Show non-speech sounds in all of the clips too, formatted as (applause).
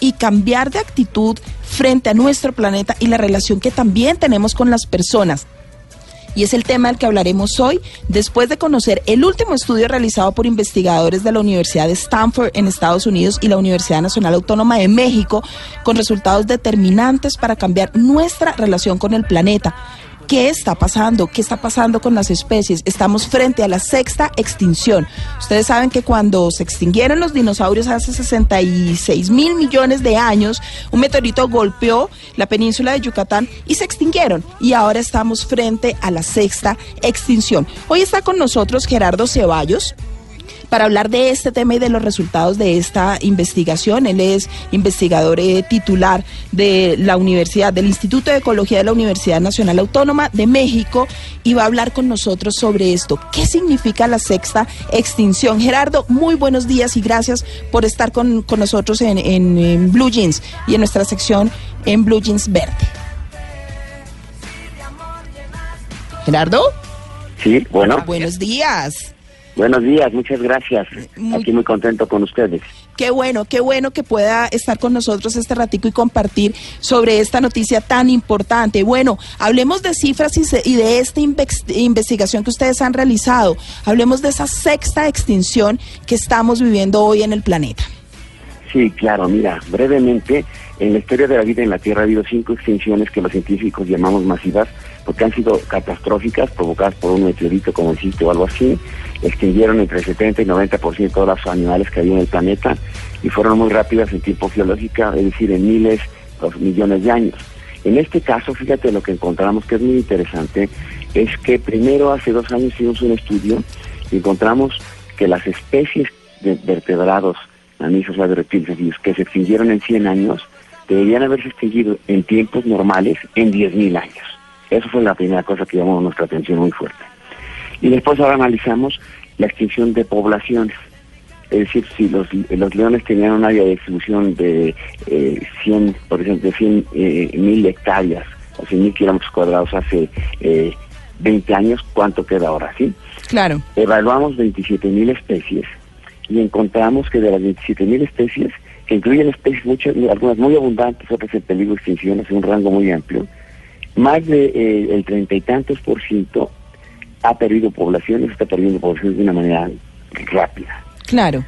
y cambiar de actitud frente a nuestro planeta y la relación que también tenemos con las personas. Y es el tema del que hablaremos hoy, después de conocer el último estudio realizado por investigadores de la Universidad de Stanford en Estados Unidos y la Universidad Nacional Autónoma de México, con resultados determinantes para cambiar nuestra relación con el planeta. ¿Qué está pasando? ¿Qué está pasando con las especies? Estamos frente a la sexta extinción. Ustedes saben que cuando se extinguieron los dinosaurios hace 66 mil millones de años, un meteorito golpeó la península de Yucatán y se extinguieron. Y ahora estamos frente a la sexta extinción. Hoy está con nosotros Gerardo Ceballos para hablar de este tema y de los resultados de esta investigación. Él es investigador eh, titular de la Universidad, del Instituto de Ecología de la Universidad Nacional Autónoma de México y va a hablar con nosotros sobre esto. ¿Qué significa la sexta extinción? Gerardo, muy buenos días y gracias por estar con, con nosotros en, en, en Blue Jeans y en nuestra sección en Blue Jeans Verde. Gerardo. Sí, bueno. Buenos días. Buenos días, muchas gracias. Muy, Aquí muy contento con ustedes. Qué bueno, qué bueno que pueda estar con nosotros este ratico y compartir sobre esta noticia tan importante. Bueno, hablemos de cifras y, se, y de esta investigación que ustedes han realizado. Hablemos de esa sexta extinción que estamos viviendo hoy en el planeta. Sí, claro, mira, brevemente, en la historia de la vida en la Tierra ha habido cinco extinciones que los científicos llamamos masivas porque han sido catastróficas, provocadas por un meteorito como existe o algo así. Extinguieron entre el 70 y 90% de los animales que había en el planeta y fueron muy rápidas en tiempo geológico, es decir, en miles o millones de años. En este caso, fíjate lo que encontramos que es muy interesante, es que primero hace dos años hicimos un estudio y encontramos que las especies de vertebrados, mamíferos, reptiles que se extinguieron en 100 años, deberían haberse extinguido en tiempos normales en 10.000 años. Eso fue la primera cosa que llamó nuestra atención muy fuerte. Y después ahora analizamos la extinción de poblaciones. Es decir, si los, los leones tenían un área de distribución de eh, 100, por ejemplo, de 100 eh, mil hectáreas o 100 mil kilómetros cuadrados hace eh, 20 años, ¿cuánto queda ahora? ¿Sí? Claro. Evaluamos 27 mil especies y encontramos que de las 27 mil especies, que incluyen especies muchas, algunas muy abundantes, otras en peligro de extinción, es un rango muy amplio, más de eh, el treinta y tantos por ciento ha perdido poblaciones, está perdiendo poblaciones de una manera rápida. Claro.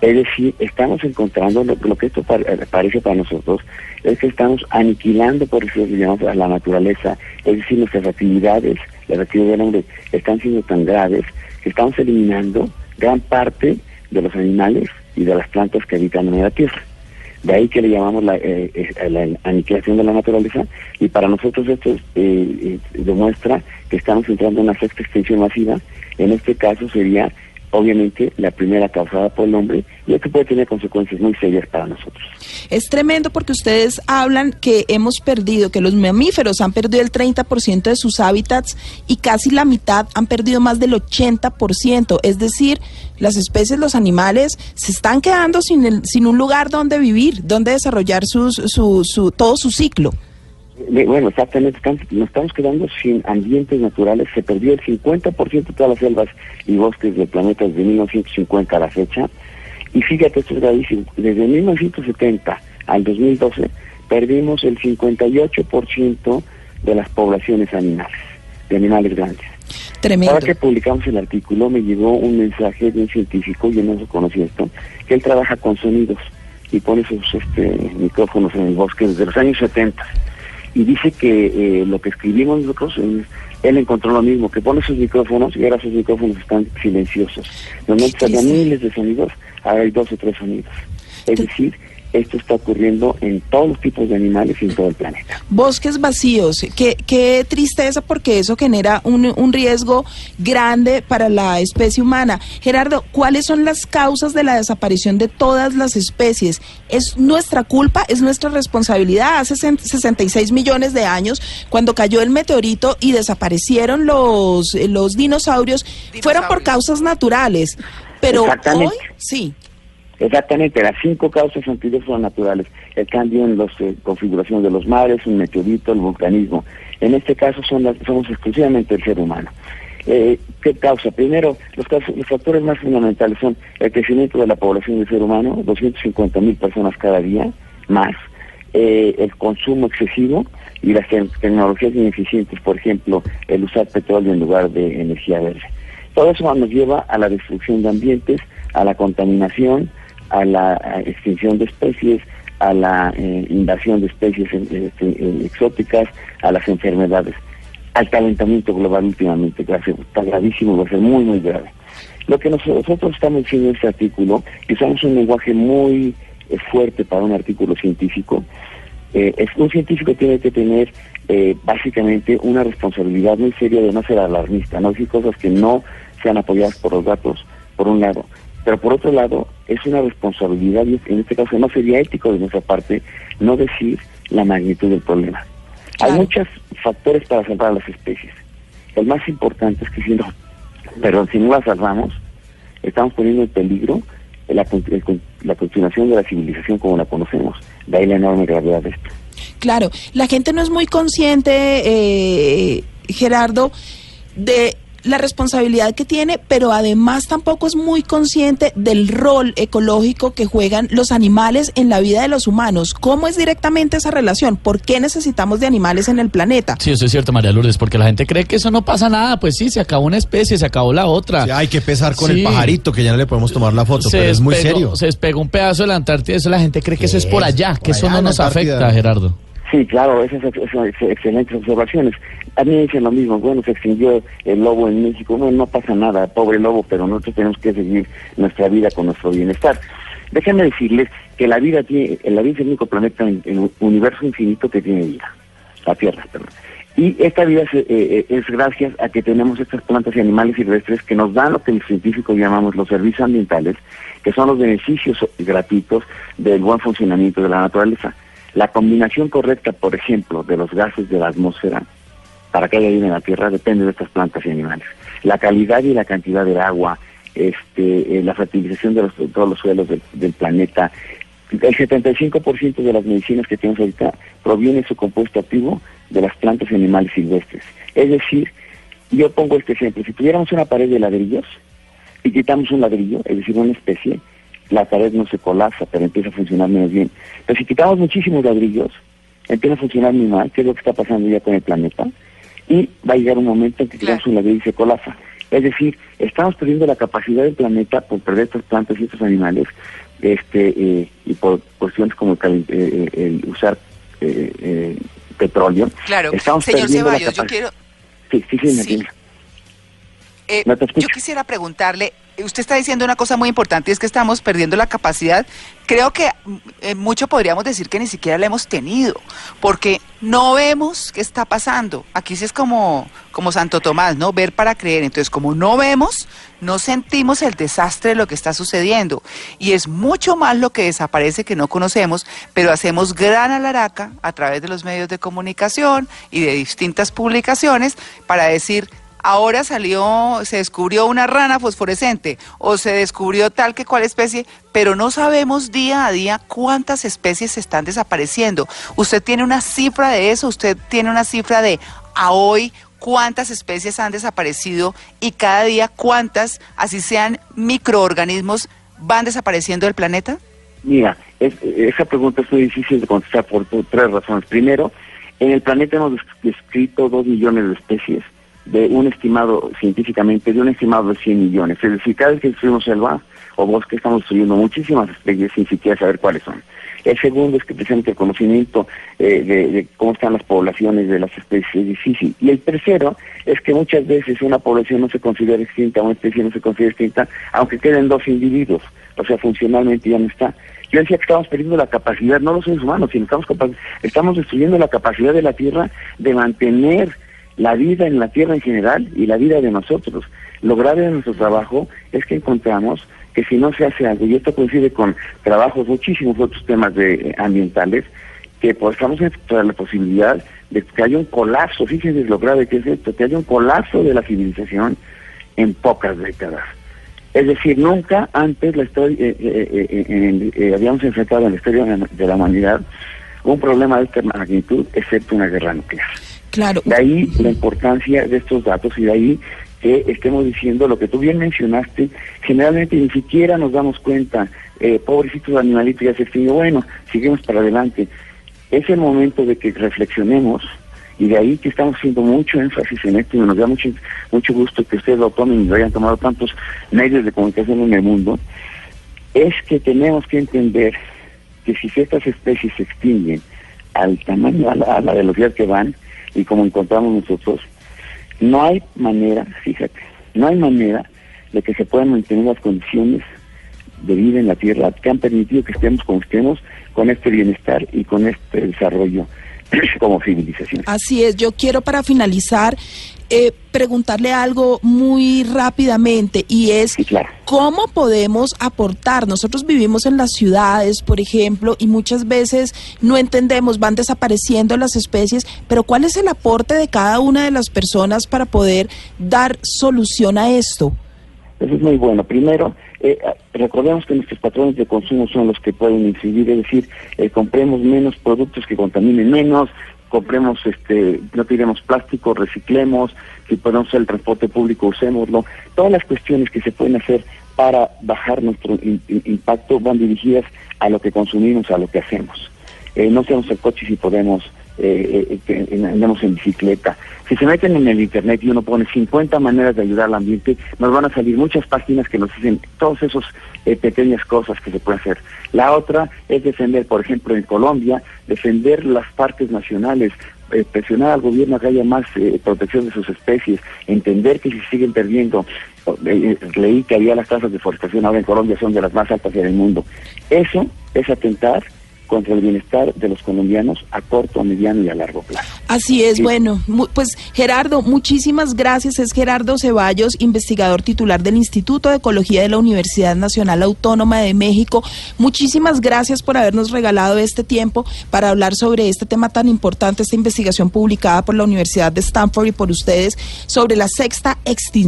Es decir, estamos encontrando, lo, lo que esto par, parece para nosotros, es que estamos aniquilando, por eso llamamos a la naturaleza, es decir, nuestras actividades, las actividades del hombre, están siendo tan graves que estamos eliminando gran parte de los animales y de las plantas que habitan en la Tierra. De ahí que le llamamos la, eh, eh, la aniquilación de la naturaleza y para nosotros esto eh, demuestra que estamos entrando en una sexta extinción masiva. En este caso sería obviamente la primera causada por el hombre y esto puede tener consecuencias muy serias para nosotros. Es tremendo porque ustedes hablan que hemos perdido, que los mamíferos han perdido el 30% de sus hábitats y casi la mitad han perdido más del 80%, es decir, las especies, los animales se están quedando sin, el, sin un lugar donde vivir, donde desarrollar sus, su, su, todo su ciclo. Bueno, exactamente, nos estamos quedando sin ambientes naturales. Se perdió el 50% de todas las selvas y bosques del planeta desde 1950 a la fecha. Y fíjate, esto es gravísimo. Desde 1970 al 2012 perdimos el 58% de las poblaciones animales, de animales grandes. Tremendo. Ahora que publicamos el artículo me llegó un mensaje de un científico, yo no conocía esto, que él trabaja con sonidos y pone sus este, micrófonos en el bosque desde los años 70 y dice que eh, lo que escribimos nosotros, él encontró lo mismo, que pone sus micrófonos y ahora sus micrófonos están silenciosos. Normalmente había miles de sonidos, ahora hay dos o tres sonidos. Es decir, esto está ocurriendo en todos los tipos de animales y en todo el planeta. Bosques vacíos, qué, qué tristeza porque eso genera un, un riesgo grande para la especie humana. Gerardo, ¿cuáles son las causas de la desaparición de todas las especies? ¿Es nuestra culpa? ¿Es nuestra responsabilidad? Hace 66 millones de años, cuando cayó el meteorito y desaparecieron los, los dinosaurios, fueron por causas naturales. Pero hoy, sí. Exactamente, las cinco causas anteriores son naturales. El cambio en la eh, configuración de los mares, un meteorito, el vulcanismo. En este caso son las, somos exclusivamente el ser humano. Eh, ¿Qué causa? Primero, los, los, factores más fundamentales son el crecimiento de la población del ser humano, 250 mil personas cada día, más, eh, el consumo excesivo y las tecnologías ineficientes, por ejemplo, el usar petróleo en lugar de energía verde. Todo eso nos lleva a la destrucción de ambientes, a la contaminación, a la extinción de especies, a la eh, invasión de especies eh, este, exóticas, a las enfermedades, al calentamiento global últimamente, que está gravísimo, va a ser muy, muy grave. Lo que nosotros estamos diciendo en este artículo, que usamos un lenguaje muy eh, fuerte para un artículo científico, es, un científico tiene que tener básicamente una responsabilidad muy seria de no ser alarmista, no decir cosas que no sean apoyadas por los datos, por un lado, pero por otro lado, es una responsabilidad, y en este caso no sería ético de nuestra parte, no decir la magnitud del problema. Hay muchos factores para salvar a las especies. El más importante es que si no, pero si no las salvamos, estamos poniendo en peligro la, la continuación de la civilización como la conocemos. De ahí la enorme gravedad de esto. Claro, la gente no es muy consciente, eh, Gerardo, de la responsabilidad que tiene, pero además tampoco es muy consciente del rol ecológico que juegan los animales en la vida de los humanos. ¿Cómo es directamente esa relación? ¿Por qué necesitamos de animales en el planeta? Sí, eso es cierto, María Lourdes, porque la gente cree que eso no pasa nada. Pues sí, se acabó una especie, se acabó la otra. hay que pesar con el pajarito, que ya no le podemos tomar la foto, pero es muy serio. Se despegó un pedazo de la Antártida, eso la gente cree que eso es por allá, que eso no nos afecta, Gerardo. Sí, claro, esas son excelentes observaciones. A mí me dicen lo mismo, bueno, se extinguió el lobo en México, bueno, no pasa nada, pobre lobo, pero nosotros tenemos que seguir nuestra vida con nuestro bienestar. Déjenme decirles que la vida tiene, la vida es el único planeta en el universo infinito que tiene vida, la Tierra, perdón. Y esta vida es, eh, eh, es, gracias a que tenemos estas plantas y animales silvestres que nos dan lo que los científicos llamamos los servicios ambientales, que son los beneficios gratuitos del buen funcionamiento de la naturaleza. La combinación correcta, por ejemplo, de los gases de la atmósfera para que haya vida en la Tierra depende de estas plantas y animales. La calidad y la cantidad de agua, este, eh, la fertilización de, todos los suelos del, planeta, el 75% de las medicinas que tenemos ahorita proviene de su compuesto activo de las plantas y animales silvestres. Es decir, yo pongo este ejemplo, si tuviéramos una pared de ladrillos y quitamos un ladrillo, es decir, una especie, la pared no se colapsa, pero empieza a funcionar menos bien. Pero si quitamos muchísimos ladrillos, empieza a funcionar muy mal, que es lo que está pasando ya con el planeta, y va a llegar un momento en que quitamos un ladrillo y se colapsa. Es decir, estamos perdiendo la capacidad del planeta por perder estas plantas y estos animales, este eh, y por cuestiones como el, eh, eh, usar petróleo. Claro, estamos señor Ceballos, yo quiero... Sí, sí, sí, yo quisiera preguntarle, usted está diciendo una cosa muy importante y es que estamos perdiendo la capacidad. Creo que eh, mucho podríamos decir que ni siquiera la hemos tenido, porque no vemos qué está pasando. Aquí sí es como, como Santo Tomás, ¿no? Ver para creer. Entonces, como no vemos, no sentimos el desastre de lo que está sucediendo. Y es mucho más lo que desaparece que no conocemos, pero hacemos gran alaraca a través de los medios de comunicación y de distintas publicaciones para decir ahora salió, se descubrió una rana fosforescente o se descubrió tal que cual especie, pero no sabemos día a día cuántas especies están desapareciendo. ¿Usted tiene una cifra de eso? ¿Usted tiene una cifra de a hoy cuántas especies han desaparecido y cada día cuántas, así sean microorganismos, van desapareciendo del planeta? Mira, esa pregunta es muy difícil de contestar por tres razones. Primero, en el planeta hemos descrito dos millones de especies de un estimado científicamente de un estimado de 100 millones. Es decir, cada vez que destruimos selva o bosque estamos destruyendo muchísimas especies sin siquiera saber cuáles son. El segundo es que precisamente el conocimiento eh, de, cómo están las poblaciones de las especies es difícil. Y el tercero es que muchas veces una población no se considera extinta, una especie no se considera extinta, aunque queden dos individuos, o sea, funcionalmente ya no está. Yo decía que estamos perdiendo la capacidad, no los seres humanos, sino estamos, estamos destruyendo la capacidad de la Tierra de mantener la vida en la Tierra en general y la vida de nosotros. Lo grave de nuestro trabajo es que encontramos que si no se hace algo, y esto coincide con trabajos, muchísimos otros temas de, eh, ambientales, que pues, estamos en la posibilidad de que haya un colapso, fíjense lo grave que es esto, que haya un colapso de la civilización en pocas décadas. Es decir, nunca antes la historia, eh, eh, habíamos enfrentado en la historia de la humanidad un problema de esta magnitud, excepto una guerra nuclear. De ahí la importancia de estos datos y de ahí que estemos diciendo lo que tú bien mencionaste, generalmente ni siquiera nos damos cuenta, eh, pobrecitos animalitos ya se extinguió, bueno, seguimos para adelante. Es el momento de que reflexionemos y de ahí que estamos haciendo mucho énfasis en esto y nos da mucho, mucho gusto que ustedes lo tomen y lo hayan tomado tantos medios de comunicación en el mundo, es que tenemos que entender que si estas especies se extinguen al tamaño, a la velocidad que van, y como encontramos nosotros, no hay manera, fíjate, no hay manera de que se puedan mantener las condiciones de vida en la Tierra que han permitido que estemos como estemos con este bienestar y con este desarrollo (clears throat) como civilización. Así es, yo quiero para finalizar eh, preguntarle algo muy rápidamente y es cómo podemos aportar. Nosotros vivimos en las ciudades, por ejemplo, y muchas veces no entendemos, van desapareciendo las especies, pero ¿cuál es el aporte de cada una de las personas para poder dar solución a esto? Eso es muy bueno. Primero, eh, recordemos que nuestros patrones de consumo son los que pueden incidir, es decir, eh, compremos menos productos que contaminen menos, compremos, este, no tiremos plástico, reciclemos, si podemos el transporte público, usémoslo. Todas las cuestiones que se pueden hacer para bajar nuestro impacto van dirigidas a lo que consumimos, a lo que hacemos. Eh, no seamos el coche si podemos, eh, eh, andamos en bicicleta. Si se meten en el internet y uno pone 50 maneras de ayudar al ambiente, nos van a salir muchas páginas que nos dicen todas esas pequeñas cosas que se pueden hacer. La otra es defender, por ejemplo, en Colombia, defender las partes nacionales, presionar al gobierno a que haya más protección de sus especies, entender que si siguen perdiendo, leí que había las tasas de deforestación ahora en Colombia son de las más altas en el mundo. Eso es atentar contra el bienestar de los colombianos a corto, a mediano y a largo plazo. Así es, bueno, pues Gerardo, muchísimas gracias. Es Gerardo Ceballos, investigador titular del Instituto de Ecología de la Universidad Nacional Autónoma de México. Muchísimas gracias por habernos regalado este tiempo para hablar sobre este tema tan importante, esta investigación publicada por la Universidad de Stanford y por ustedes sobre la sexta extinción.